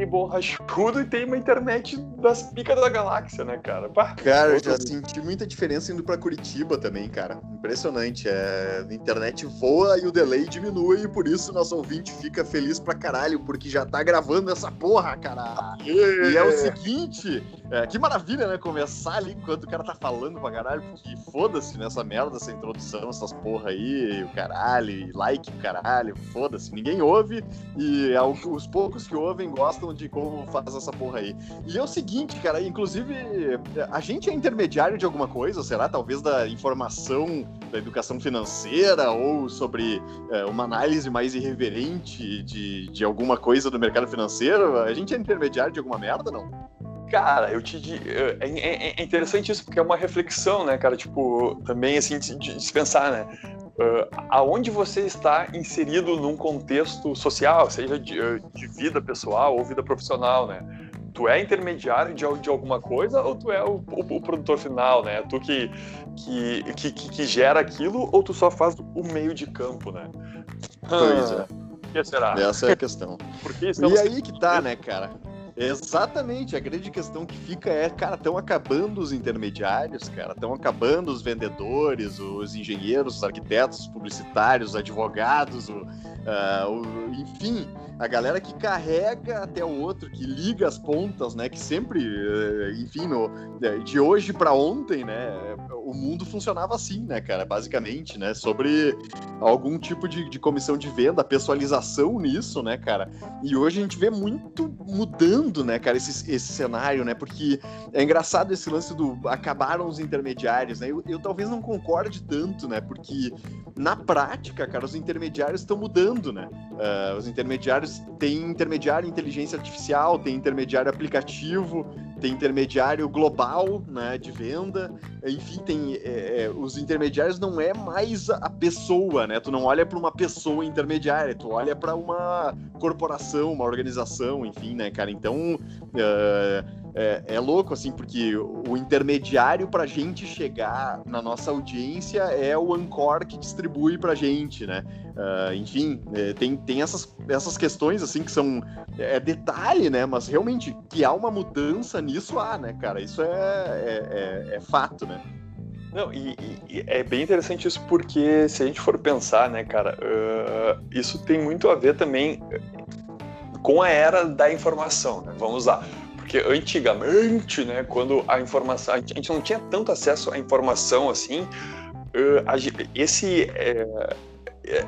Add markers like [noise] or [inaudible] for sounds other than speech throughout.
tem borrachudo e tem uma internet das picas da galáxia, né, cara? Pá, cara, eu já senti muita diferença indo para Curitiba também, cara. Impressionante. É... A internet voa e o delay diminui, e por isso nosso ouvinte fica feliz pra caralho, porque já tá gravando essa porra, cara. E é o seguinte, é, que maravilha, né? Começar ali enquanto o cara tá falando pra caralho, porque foda-se nessa merda, essa introdução, essas porra aí, o caralho, e like, caralho, foda-se. Ninguém ouve e é os poucos que ouvem gostam de como faz essa porra aí. E é o seguinte, cara, inclusive, a gente é intermediário de alguma coisa, será? Talvez da informação da educação financeira ou sobre é, uma análise mais irreverente de, de alguma coisa do mercado financeiro? A gente é intermediário de alguma merda, não? Cara, eu te é, é, é, interessante isso porque é uma reflexão, né, cara? Tipo, também assim de, de pensar, né? Uh, aonde você está inserido num contexto social, seja de, de, vida pessoal ou vida profissional, né? Tu é intermediário de, de alguma coisa ou tu é o, o, o produtor final, né? Tu que que, que, que, gera aquilo ou tu só faz o meio de campo, né? Pois é. O que será? Essa é a questão. e aí que tá, né, cara? Exatamente, a grande questão que fica é, cara, estão acabando os intermediários, cara, estão acabando os vendedores, os engenheiros, os arquitetos, os publicitários, os advogados, o, uh, o, enfim, a galera que carrega até o outro, que liga as pontas, né, que sempre, uh, enfim, no, de hoje para ontem, né, o mundo funcionava assim, né, cara, basicamente, né, sobre algum tipo de, de comissão de venda, pessoalização nisso, né, cara, e hoje a gente vê muito mudando né, cara, esse, esse cenário, né? Porque é engraçado esse lance do acabaram os intermediários, né? Eu, eu talvez não concorde tanto, né? Porque na prática, cara, os intermediários estão mudando, né? Uh, os intermediários têm intermediário inteligência artificial, tem intermediário aplicativo, tem intermediário global, né, de venda, enfim, tem é, é, os intermediários não é mais a pessoa, né? Tu não olha para uma pessoa intermediária, tu olha para uma corporação, uma organização, enfim, né, cara? Então uh, é, é, louco, assim, porque o intermediário para a gente chegar na nossa audiência é o Ancor que distribui para a gente, né? Uh, enfim, é, tem, tem essas, essas questões, assim, que são... É detalhe, né? Mas realmente, que há uma mudança nisso, há, né, cara? Isso é, é, é, é fato, né? Não, e, e, é bem interessante isso porque se a gente for pensar, né, cara, uh, isso tem muito a ver também com a era da informação, né? Vamos lá. Porque antigamente, né, quando a informação. A gente não tinha tanto acesso à informação assim, esse. É, é,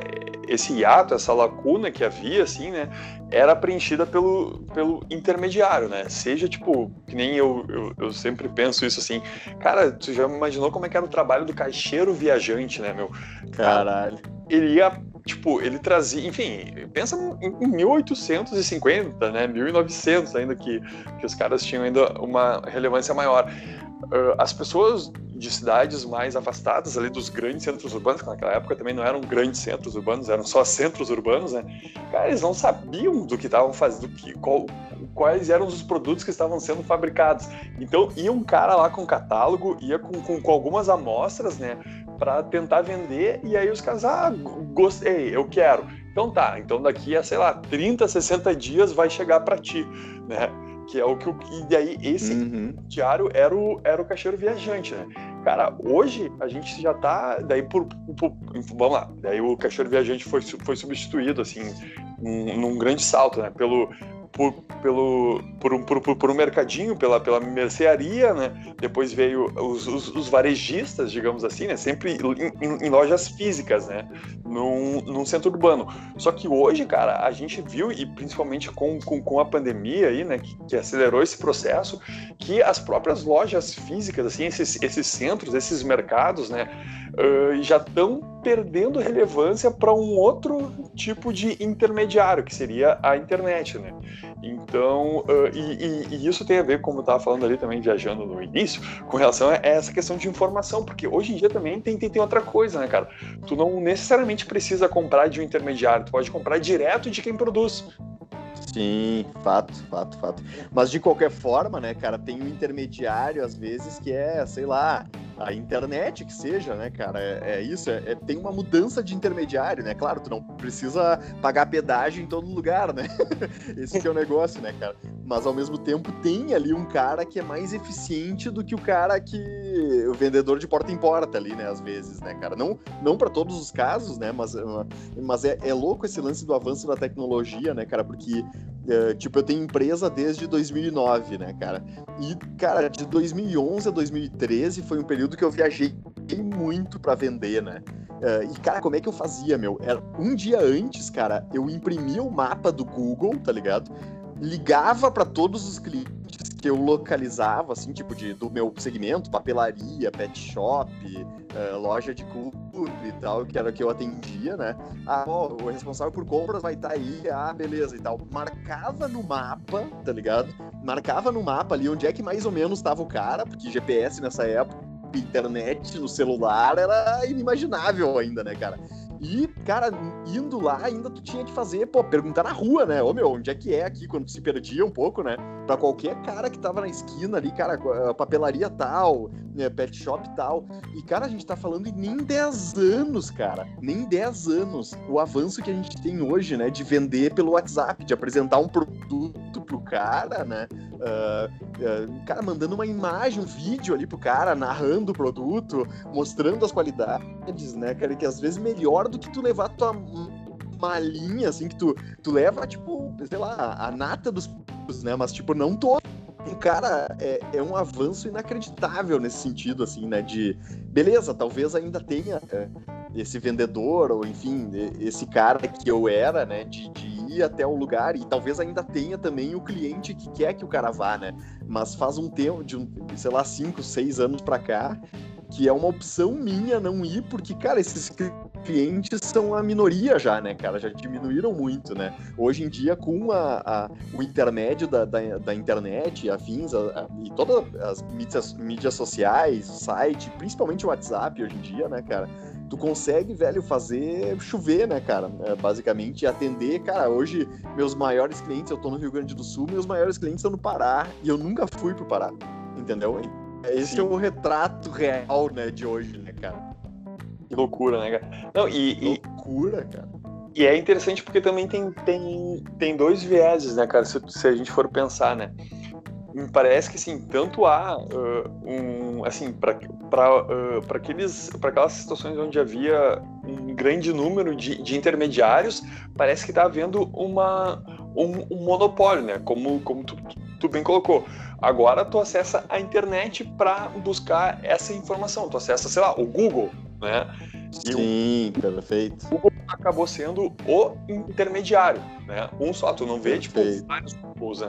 esse hiato, essa lacuna que havia, assim, né, era preenchida pelo, pelo intermediário, né? Seja, tipo, que nem eu, eu, eu, sempre penso isso assim, cara, tu já imaginou como é que era o trabalho do caixeiro viajante, né, meu? Caralho. Ele ia tipo, ele trazia, enfim, pensa em 1850, né, 1900 ainda que, que os caras tinham ainda uma relevância maior. Uh, as pessoas de cidades mais afastadas ali dos grandes centros urbanos, que naquela época também não eram grandes centros urbanos, eram só centros urbanos, né? Cara, eles não sabiam do que estavam fazendo, que, qual, quais eram os produtos que estavam sendo fabricados. Então, ia um cara lá com catálogo, ia com, com, com algumas amostras, né? Para tentar vender, e aí os caras, ah, gostei, eu quero. Então tá, então daqui a, sei lá, 30, 60 dias vai chegar para ti, né? Que é o que. E daí esse uhum. diário era o, era o caixeiro viajante, né? Cara, hoje a gente já tá. Daí por, por, Vamos lá. Daí o caixeiro viajante foi, foi substituído, assim, num, num grande salto, né? Pelo, por, pelo, por, um, por, por um mercadinho, pela, pela mercearia, né? Depois veio os, os, os varejistas, digamos assim, né? Sempre em, em, lojas físicas, né? Num, num centro urbano. Só que hoje, cara, a gente viu, e principalmente com, com, com a pandemia aí, né? Que, que, acelerou esse processo, que as próprias lojas físicas, assim, esses, esses centros, esses mercados, né? Uh, já estão perdendo relevância para um outro tipo de intermediário, que seria a internet, né? Então, uh, e, e, e, isso tem a ver, como eu estava falando ali também, viajando no início, com relação a essa questão de informação, porque hoje em dia também tem, tem, tem outra coisa, né, cara? Tu não necessariamente precisa comprar de um intermediário, tu pode comprar direto de quem produz. Sim, fato, fato, fato. Mas de qualquer forma, né, cara, tem um intermediário às vezes que é, sei lá, a internet que seja, né, cara? É, é isso, é, é, tem uma mudança de intermediário, né? Claro, tu não precisa pagar pedágio em todo lugar, né? [laughs] Esse que é o negócio, né, cara? Mas ao mesmo tempo tem ali um cara que é mais eficiente do que o cara que. o vendedor de porta em porta ali, né? Às vezes, né, cara? Não, não para todos os casos, né? Mas, mas é, é louco esse lance do avanço da tecnologia, né, cara? Porque Uh, tipo, eu tenho empresa desde 2009, né, cara? E, cara, de 2011 a 2013 foi um período que eu viajei muito para vender, né? Uh, e, cara, como é que eu fazia, meu? Era um dia antes, cara, eu imprimia o mapa do Google, tá ligado? Ligava para todos os clientes que eu localizava, assim, tipo, de, do meu segmento, papelaria, pet shop, uh, loja de clube e tal, que era o que eu atendia, né? Ah, ó, o responsável por compras vai estar tá aí, ah, beleza e tal. Marcava no mapa, tá ligado? Marcava no mapa ali onde é que mais ou menos estava o cara, porque GPS nessa época, internet no celular era inimaginável ainda, né, cara? E, cara, indo lá, ainda tu tinha que fazer, pô, perguntar na rua, né? Ô meu, onde é que é aqui? Quando tu se perdia um pouco, né? Pra qualquer cara que tava na esquina ali, cara, papelaria tal, né, pet shop tal. E, cara, a gente tá falando em nem 10 anos, cara. Nem 10 anos. O avanço que a gente tem hoje, né? De vender pelo WhatsApp, de apresentar um produto pro cara, né? Uh, uh, cara, mandando uma imagem, um vídeo ali pro cara, narrando o produto, mostrando as qualidades, né, cara? Que às vezes melhor do que tu levar tua malinha, assim, que tu, tu leva, tipo, sei lá, a nata dos né? Mas, tipo, não Cara, é, é um avanço inacreditável nesse sentido, assim, né? De, beleza, talvez ainda tenha é, esse vendedor, ou enfim, esse cara que eu era, né? De, de ir até o lugar, e talvez ainda tenha também o cliente que quer que o cara vá, né? Mas faz um tempo, de, um, sei lá, cinco, seis anos pra cá, que é uma opção minha não ir, porque, cara, esses clientes são a minoria já, né, cara? Já diminuíram muito, né? Hoje em dia, com a, a o intermédio da, da, da internet, afins, a, a, e todas as mídias, mídias sociais, o site, principalmente o WhatsApp hoje em dia, né, cara? Tu consegue, velho, fazer chover, né, cara? É, basicamente, atender. Cara, hoje, meus maiores clientes, eu tô no Rio Grande do Sul, meus maiores clientes estão no Pará, e eu nunca fui pro Pará, entendeu? Esse Sim. é o retrato real, né, de hoje, né, cara? Que loucura, né, cara? Não, e, loucura, cara. E é interessante porque também tem, tem, tem dois vieses, né, cara? Se, se a gente for pensar, né? Me parece que, assim, tanto há uh, um, assim, para uh, aqueles aquelas situações onde havia um grande número de, de intermediários, parece que está havendo uma, um, um, monopólio, né? Como, como tu, tu bem colocou. Agora tu acessa a internet para buscar essa informação. Tu acessa, sei lá, o Google, né? E Sim, perfeito. O Google acabou sendo o intermediário, né? Um só, tu não vê, tipo, perfeito. tipo, vários Googles, né?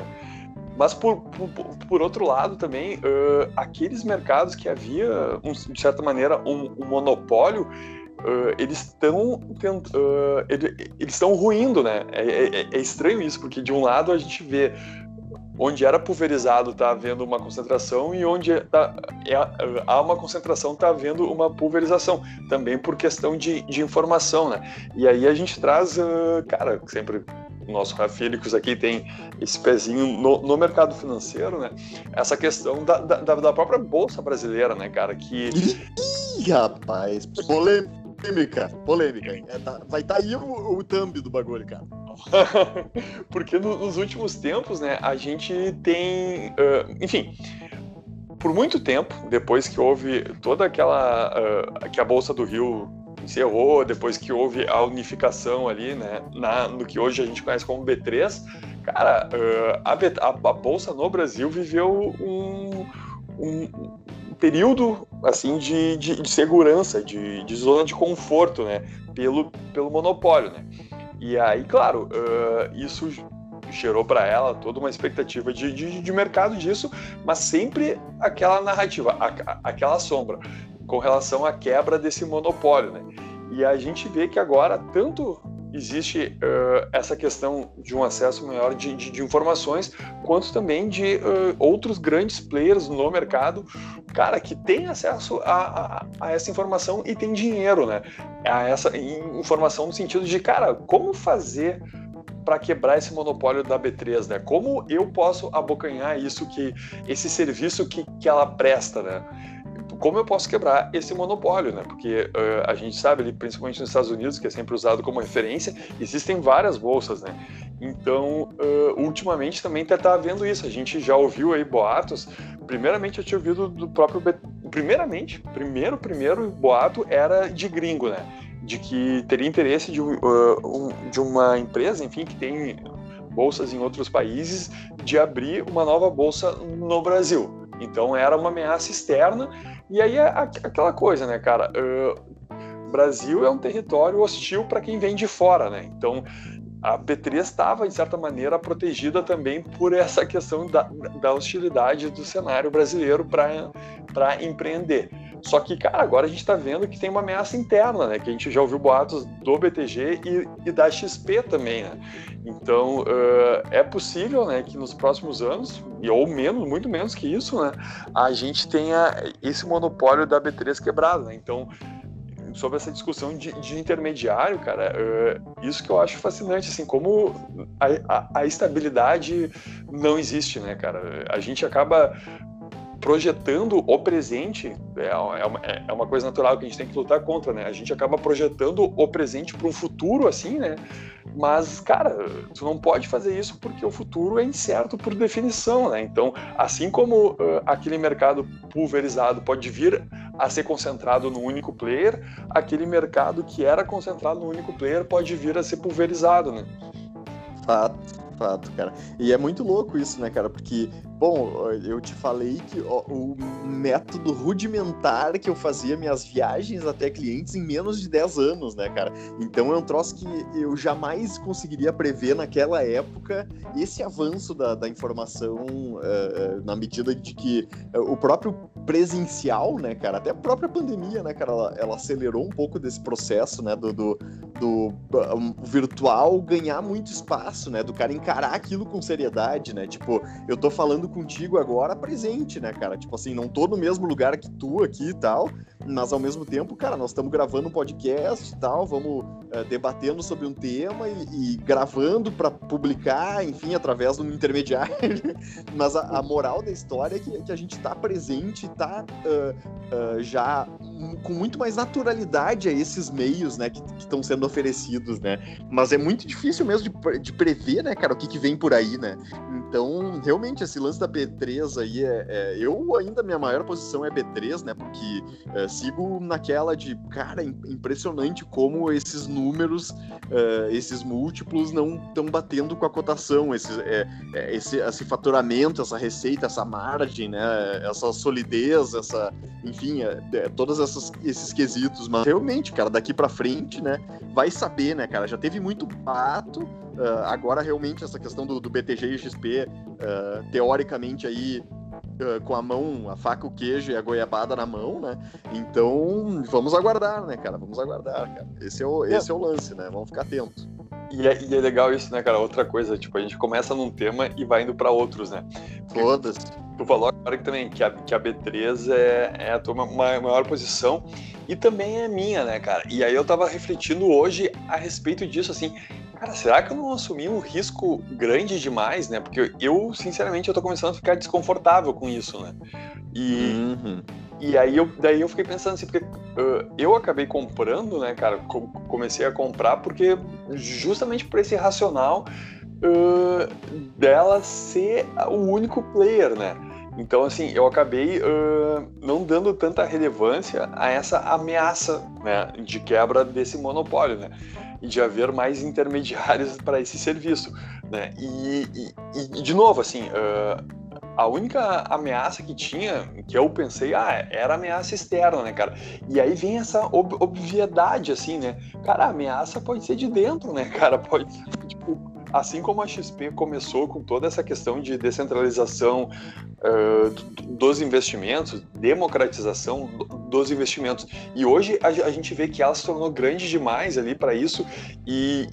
Mas por, por, por, outro lado também, uh, aqueles mercados que havia, um, de certa maneira, um, um monopólio, uh, eles estão uh, eles estão ruindo, né? É, é, é, estranho isso, porque de um lado a gente vê onde era pulverizado está havendo uma concentração e onde tá, é, há uma concentração está havendo uma pulverização, também por questão de, de informação, né? E aí a gente traz, uh, cara, sempre o nosso Rafílicos aqui tem esse pezinho no, no, mercado financeiro, né? Essa questão da, da, da, própria Bolsa Brasileira, né, cara? Que... Ih, rapaz, polêmica, polêmica. É, tá, vai estar tá aí o, o thumb do bagulho, cara. [laughs] Porque no, nos últimos tempos, né, a gente tem, uh, enfim, por muito tempo, depois que houve toda aquela, uh, que a Bolsa do Rio encerrou, depois que houve a unificação ali, né, na, no que hoje a gente conhece como B3, cara, uh, a, a, a, Bolsa no Brasil viveu um, um período, assim, de, de, de segurança, de, de zona de conforto, né, pelo, pelo monopólio, né. E aí, claro, uh, isso gerou para ela toda uma expectativa de, de, de, mercado disso, mas sempre aquela narrativa, a, aquela sombra com relação à quebra desse monopólio, né? E a gente vê que agora tanto existe uh, essa questão de um acesso maior de, de, de informações, quanto também de uh, outros grandes players no mercado, cara, que tem acesso a, a, a, essa informação e tem dinheiro, né? A essa informação no sentido de, cara, como fazer para quebrar esse monopólio da B3, né? Como eu posso abocanhar isso que esse serviço que, que ela presta, né? Como eu posso quebrar esse monopólio, né? Porque uh, a gente sabe ali, principalmente nos Estados Unidos, que é sempre usado como referência, existem várias bolsas, né? Então, uh, ultimamente também está tá havendo isso. A gente já ouviu aí boatos. Primeiramente, eu tinha ouvido do próprio. Primeiramente, primeiro, primeiro boato era de gringo, né? De que teria interesse de, uh, um, de uma empresa, enfim, que tem bolsas em outros países, de abrir uma nova bolsa no Brasil. Então era uma ameaça externa. E aí é aquela coisa, né, cara? Uh, Brasil é um território hostil para quem vem de fora, né? Então a B3 estava, de certa maneira, protegida também por essa questão da, da hostilidade do cenário brasileiro para empreender. Só que, cara, agora a gente está vendo que tem uma ameaça interna, né? Que a gente já ouviu boatos do BTG e, e da XP também, né? Então, uh, é possível, né, que nos próximos anos, ou menos, muito menos que isso, né, a gente tenha esse monopólio da B3 quebrado, né? Então, sobre essa discussão de, de intermediário, cara, uh, isso que eu acho fascinante, assim, como a, a, a, estabilidade não existe, né, cara? A gente acaba projetando o presente, é, é, uma, é uma coisa natural que a gente tem que lutar contra, né? A gente acaba projetando o presente para um futuro, assim, né? Mas, cara, tu não pode fazer isso porque o futuro é incerto por definição, né? Então, assim como uh, aquele mercado pulverizado pode vir a ser concentrado no único player, aquele mercado que era concentrado no único player pode vir a ser pulverizado, né? Fato fato, cara. E é muito louco isso, né, cara? Porque, bom, eu te falei que ó, o método rudimentar que eu fazia minhas viagens até clientes em menos de 10 anos, né, cara? Então é um troço que eu jamais conseguiria prever naquela época esse avanço da, da informação uh, na medida de que uh, o próprio presencial, né, cara, até a própria pandemia, né, cara, ela, ela acelerou um pouco desse processo, né, do, do, do um, virtual ganhar muito espaço, né, do cara encarar aquilo com seriedade, né? Tipo, eu tô falando contigo agora presente, né, cara? Tipo assim, não tô no mesmo lugar que tu aqui e tal, mas ao mesmo tempo, cara, nós estamos gravando um podcast e tal, vamos uh, debatendo sobre um tema e, e gravando para publicar, enfim, através de um intermediário. [laughs] mas a, a, moral da história é que, que a gente tá presente, tá uh, uh, já com muito mais naturalidade a esses meios, né, que estão sendo oferecidos, né? Mas é muito difícil mesmo de, de prever, né, cara, o que, que vem por aí, né? Então, realmente, esse lance da B3 aí é, é eu ainda minha maior posição é B3, né? Porque é, sigo naquela de, cara, impressionante como esses números, uh, esses múltiplos não estão batendo com a cotação, esse, é, é, esse, esse faturamento, essa receita, essa margem, né, essa solidez, essa, enfim, é, é, todos esses quesitos, mas realmente, cara, daqui para frente, né, vai saber, né, cara, já teve muito pato, uh, agora realmente essa questão do, do BTG e XP, uh, teoricamente aí uh, com a mão, a faca, o queijo e a goiabada na mão, né? Então, vamos aguardar, né, cara? Vamos aguardar, cara. Esse é o, esse é o lance, né? Vamos ficar atento. E é, e é, legal isso, né, cara? Outra coisa, tipo, a gente começa num tema e vai indo para outros, né? Todas. Tu falou agora que também que a, que a B3 é, é a tua maior posição e também é minha, né, cara? E aí eu tava refletindo hoje a respeito disso, assim, cara, será que eu não assumi um risco grande demais, né? Porque eu, sinceramente, eu tô começando a ficar desconfortável com isso, né? E, uhum. e aí eu, daí eu fiquei pensando assim, porque uh, eu acabei comprando, né, cara? comecei a comprar porque justamente por esse racional uh, dela ser o único player, né? Então, assim, eu acabei uh, não dando tanta relevância a essa ameaça né, de quebra desse monopólio, né? E de haver mais intermediários [laughs] para esse serviço, né? E, e, e de novo, assim, uh, a única ameaça que tinha, que eu pensei, ah, era ameaça externa, né, cara? E aí vem essa ob obviedade, assim, né? Cara, a ameaça pode ser de dentro, né, cara? Pode, assim como a XP começou com toda essa questão de descentralização uh, dos investimentos, democratização dos investimentos, e hoje a, a, gente vê que ela se tornou grande demais ali para isso e,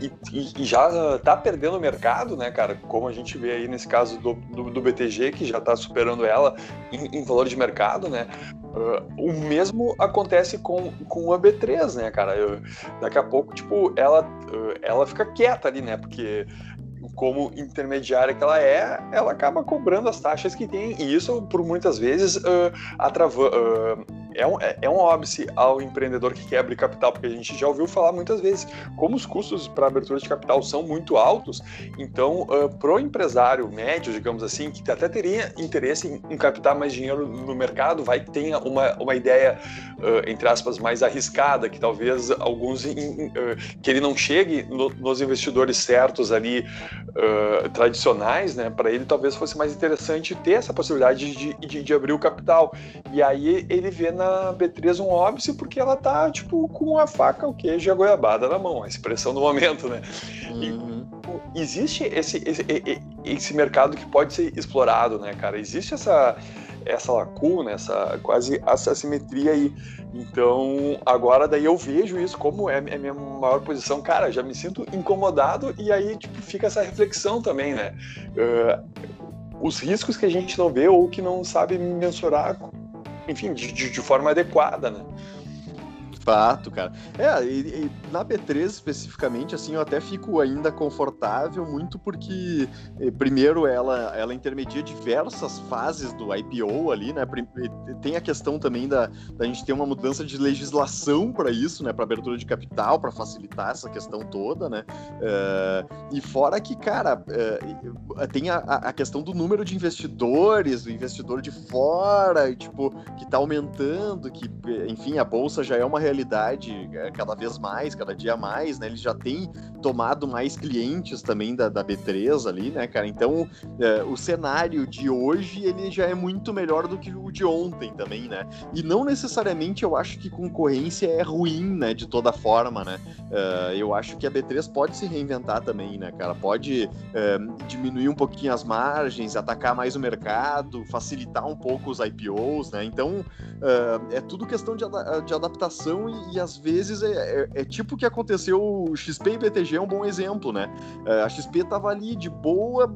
e, e, e já está perdendo o mercado, né, cara? Como a gente vê aí nesse caso do, do, do BTG, que já está superando ela em, em valor de mercado, né? Uh, o mesmo acontece com, com a B3, né, cara? Eu, daqui a pouco, tipo, ela, ela fica quieta ali, né? Porque como intermediária que ela é, ela acaba cobrando as taxas que tem, e isso, por muitas vezes, uh, uh, é, um, é, é um óbice ao empreendedor que quer abrir capital, porque a gente já ouviu falar muitas vezes como os custos para abertura de capital são muito altos, então, uh, pro empresário médio, digamos assim, que até teria interesse em, em captar mais dinheiro no mercado, vai tenha uma, uma ideia, uh, entre aspas, mais arriscada, que talvez alguns, in, uh, que ele não chegue no, nos investidores certos ali, tradicionais, né, para ele talvez fosse mais interessante ter essa possibilidade de, de, de abrir o capital. E aí ele vê na B3 um óbice porque ela tá, tipo, com a faca, o queijo e a goiabada na mão, a expressão do momento, né? Uhum. E, existe esse, esse, esse mercado que pode ser explorado, né, cara? Existe essa, essa lacuna, essa quase essa assimetria aí. Então, agora daí eu vejo isso como é, é a minha maior posição. Cara, já me sinto incomodado e aí, tipo, fica essa reflexão também, né? Uh, os riscos que a gente não vê ou que não sabe mensurar enfim, de, de, forma adequada, né? Fato, cara. É, e, e, na B3 especificamente, assim, eu até fico ainda confortável, muito porque, eh, primeiro, ela, ela intermedia diversas fases do IPO ali, né? Tem a questão também da, da gente ter uma mudança de legislação para isso, né? Para abertura de capital, para facilitar essa questão toda, né? Uh, e fora que, cara, uh, tem a, a questão do número de investidores, do investidor de fora, tipo, que tá aumentando, que, enfim, a bolsa já é uma realidade é, cada vez mais, cada dia mais, né? Ele já tem tomado mais clientes também da, da B3 ali, né, cara? Então, é, o cenário de hoje, ele já é muito melhor do que o de ontem também, né? E não necessariamente eu acho que concorrência é ruim, né, de toda forma, né? Uh, eu acho que a B3 pode se reinventar também, né, cara? Pode uh, diminuir um pouquinho as margens, atacar mais o mercado, facilitar um pouco os IPOs, né? Então, é tudo questão de, de adaptação e, e às vezes é, é, é, tipo que aconteceu, o XP e BTG é um bom exemplo, né? É, a XP tava ali de boa,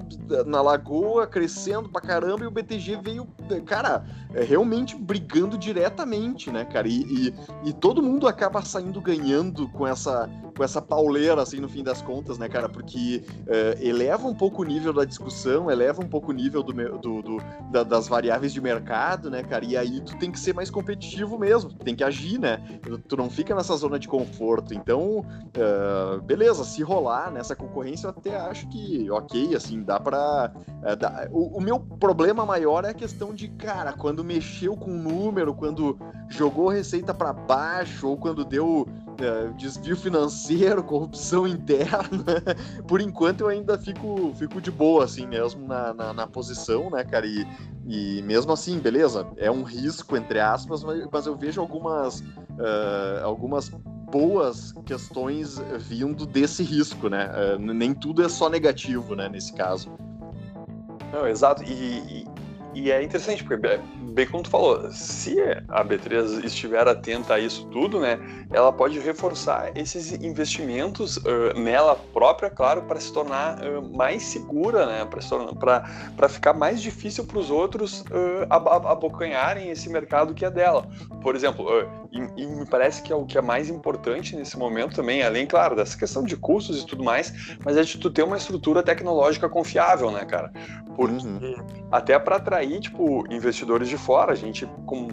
na lagoa, crescendo pra caramba, e o BTG veio, cara, é, realmente brigando diretamente, né, cara? E, e, e, todo mundo acaba saindo ganhando com essa, com essa pauleira, assim, no fim das contas, né, cara? Porque é, eleva um pouco o nível da discussão, eleva um pouco o nível do, do, do da, das variáveis de mercado, né, cara? E aí tu tem que ser mais competitivo mesmo, tem que agir, né? tu não fica nessa zona de conforto. Então, uh, beleza, se rolar nessa concorrência, eu até acho que, ok, assim, dá pra. Uh, dá... O, o, meu problema maior é a questão de, cara, quando mexeu com o número, quando jogou receita para baixo, ou quando deu uh, desvio financeiro, [laughs] corrupção interna, por enquanto eu ainda fico, fico de boa, assim, mesmo na, na, na posição, né, cara? E, e mesmo assim, beleza, é um risco, entre aspas, mas, mas eu vejo algumas uh, algumas boas questões vindo desse risco, né? Uh, nem tudo é só negativo, né, nesse caso. Não, exato. E, e, e é interessante, porque bem como tu falou, se a B3 estiver atenta a isso tudo, né, ela pode reforçar esses investimentos uh, nela própria, claro, para se tornar uh, mais segura, né, para ficar mais difícil para os outros uh, abocanharem esse mercado que é dela. Por exemplo, e, e, me parece que é o que é mais importante nesse momento também, além, claro, dessa questão de custos e tudo mais, mas é de tu ter uma estrutura tecnológica confiável, né, cara? Porque uhum. até para atrair, tipo, investidores de fora, a gente com,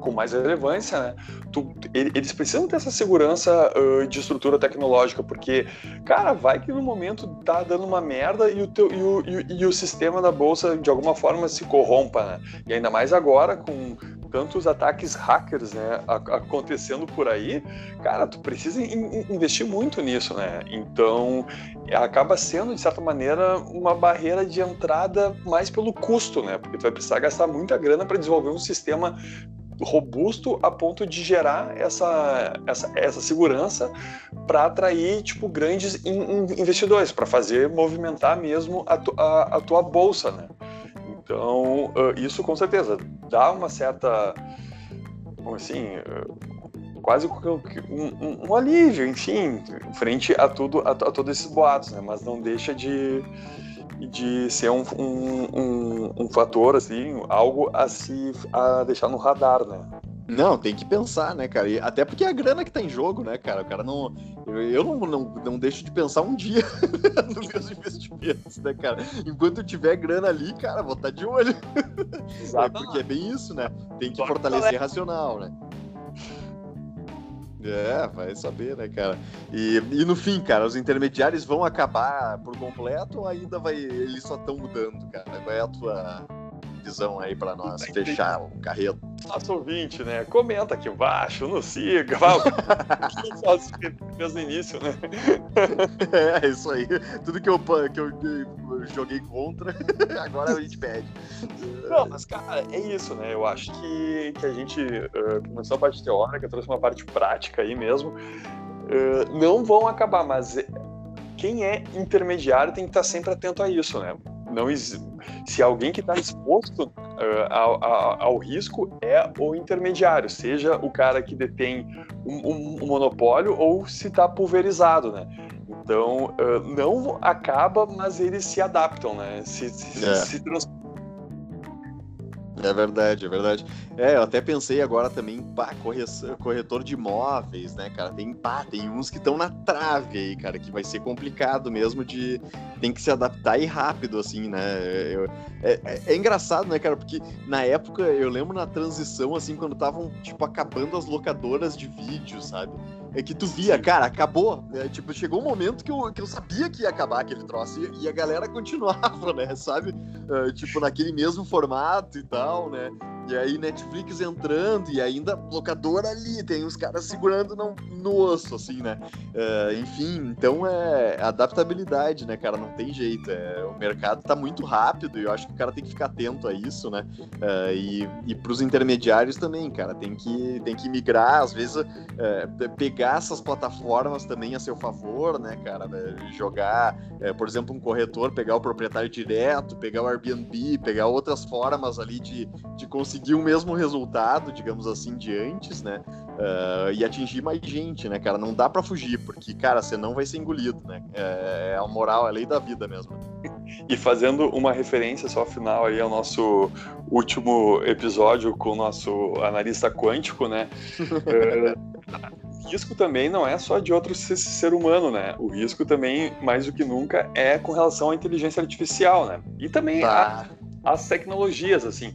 com mais relevância, né? Tu, eles precisam ter essa segurança uh, de estrutura tecnológica, porque, cara, vai que no momento tá dando uma merda e o, teu, e o, e, e o sistema da bolsa de alguma forma se corrompa, né? E ainda mais agora com tantos ataques hackers, né, acontecendo por aí, cara, tu precisa in investir muito nisso, né? Então, acaba sendo de certa maneira uma barreira de entrada mais pelo custo, né? Porque tu vai precisar gastar muita grana para desenvolver um sistema robusto a ponto de gerar essa, essa, essa segurança para atrair tipo grandes in, in, investidores para fazer movimentar mesmo a, tu, a, a, tua bolsa, né? Então isso com certeza dá uma certa, assim, quase um, um, um, alívio, enfim, frente a tudo a, a todos esses boatos, né? Mas não deixa de de ser um, um, um, um, fator, assim, algo a se a deixar no radar, né? Não, tem que pensar, né, cara? E até porque é a grana que tá em jogo, né, cara? O cara não. Eu não, não, não deixo de pensar um dia [laughs] nos meus investimentos, né, cara? Enquanto eu tiver grana ali, cara, vou estar tá de olho. [laughs] É porque é bem isso, né? Tem que fortalecer racional, né? É, vai saber, né, cara? E, e no fim, cara, os intermediários vão acabar por completo ou ainda vai. Eles só estão mudando, cara? Qual é a tua visão aí para nós fechar o carreto. Nosso ouvinte, né? Comenta aqui embaixo, nos siga. Fez no início, né? É, isso aí. Tudo que eu, que eu, joguei contra, [laughs] agora a gente pede. Não, mas, cara, é isso, né? Eu acho que, que a gente uh, começou a parte teórica, trouxe uma parte prática aí mesmo. Uh, não vão acabar, mas quem é intermediário tem que estar sempre atento a isso, né? não se alguém que está exposto uh, ao, ao, ao, risco é o intermediário, seja o cara que detém um, um, um monopólio ou se está pulverizado, né? Então uh, não acaba, mas eles se adaptam, né? Se, se, é. se transformam é verdade, é verdade. É, eu até pensei agora também, pá, corretor de imóveis, né, cara? Tem, pá, tem uns que estão na trave aí, cara, que vai ser complicado mesmo de. Tem que se adaptar e rápido, assim, né? Eu, é, é, é, engraçado, né, cara? Porque na época, eu lembro na transição, assim, quando estavam, tipo, acabando as locadoras de vídeo, sabe? É que tu via, Sim. cara, acabou. Né? Tipo, chegou um momento que eu, que eu sabia que ia acabar aquele troço e, e a galera [laughs] continuava, né? Sabe? Uh, tipo, naquele mesmo formato e tal, né? E aí Netflix entrando e ainda locador ali, tem os caras segurando no, no osso, assim, né? Uh, enfim, então é adaptabilidade, né, cara? Não tem jeito. É, o mercado tá muito rápido e eu acho que o cara tem que ficar atento a isso, né? Uh, e, e pros intermediários também, cara, tem que, tem que migrar, às vezes, uh, pegar essas plataformas também a seu favor, né, cara? Jogar, por exemplo, um corretor, pegar o proprietário direto, pegar o Airbnb, pegar outras formas ali de, de conseguir conseguir o mesmo resultado, digamos assim, de antes, né? Uh, e atingir mais gente, né, cara? Não dá para fugir, porque, cara, você não vai ser engolido, né? É, é a moral, é a lei da vida mesmo. E fazendo uma referência só final aí ao nosso último episódio com o nosso analista quântico, né? [laughs] uh, risco também não é só de outro ser humano, né? O risco também, mais do que nunca, é com relação à inteligência artificial, né? E também tá. a, as tecnologias, assim.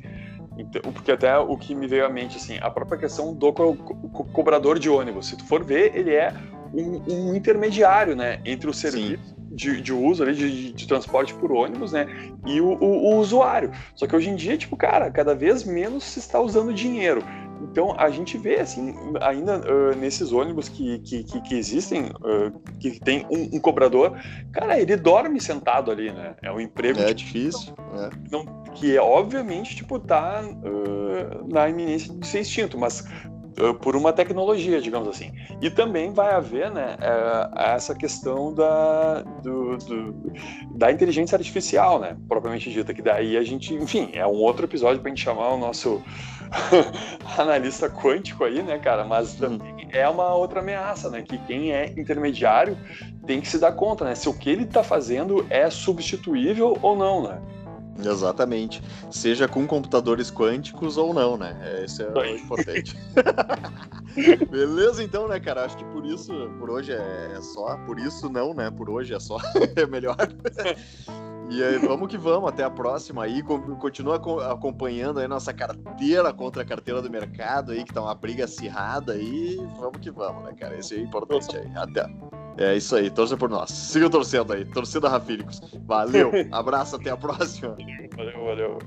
Então, porque até o que me veio à mente, assim, a própria questão do co co cobrador de ônibus. Se tu for ver, ele é um, um intermediário, né, entre o serviço de, de, uso ali, de, de, transporte por ônibus, né, e o, o, o, usuário. Só que hoje em dia, tipo, cara, cada vez menos se está usando dinheiro. Então a gente vê assim ainda uh, nesses ônibus que, que, que, que existem uh, que tem um, um, cobrador, cara, ele dorme sentado ali, né? É um emprego é difícil, é. Não, que é obviamente tipo tá uh, na iminência de ser extinto, mas por uma tecnologia, digamos assim. E também vai haver né, essa questão da, do, do, da inteligência artificial, né, propriamente dita, que daí a gente, enfim, é um outro episódio para a gente chamar o nosso [laughs] analista quântico aí, né, cara? Mas também é uma outra ameaça, né? Que quem é intermediário tem que se dar conta, né? Se o que ele está fazendo é substituível ou não, né? Exatamente. Seja com computadores quânticos ou não, né? Esse é o importante. [laughs] Beleza, então, né, cara? Acho que por isso, por hoje é só. Por isso não, né? Por hoje é só. [laughs] é melhor. E aí, vamos que vamos, até a próxima aí. Continua acompanhando aí nossa carteira contra a carteira do mercado aí, que tá uma briga acirrada aí. Vamos que vamos, né, cara? Esse é importante aí. Até. É isso aí, torça por nós. Siga torcendo aí, torcida Rafílicos. Valeu, [laughs] abraço, até a próxima. Valeu, valeu.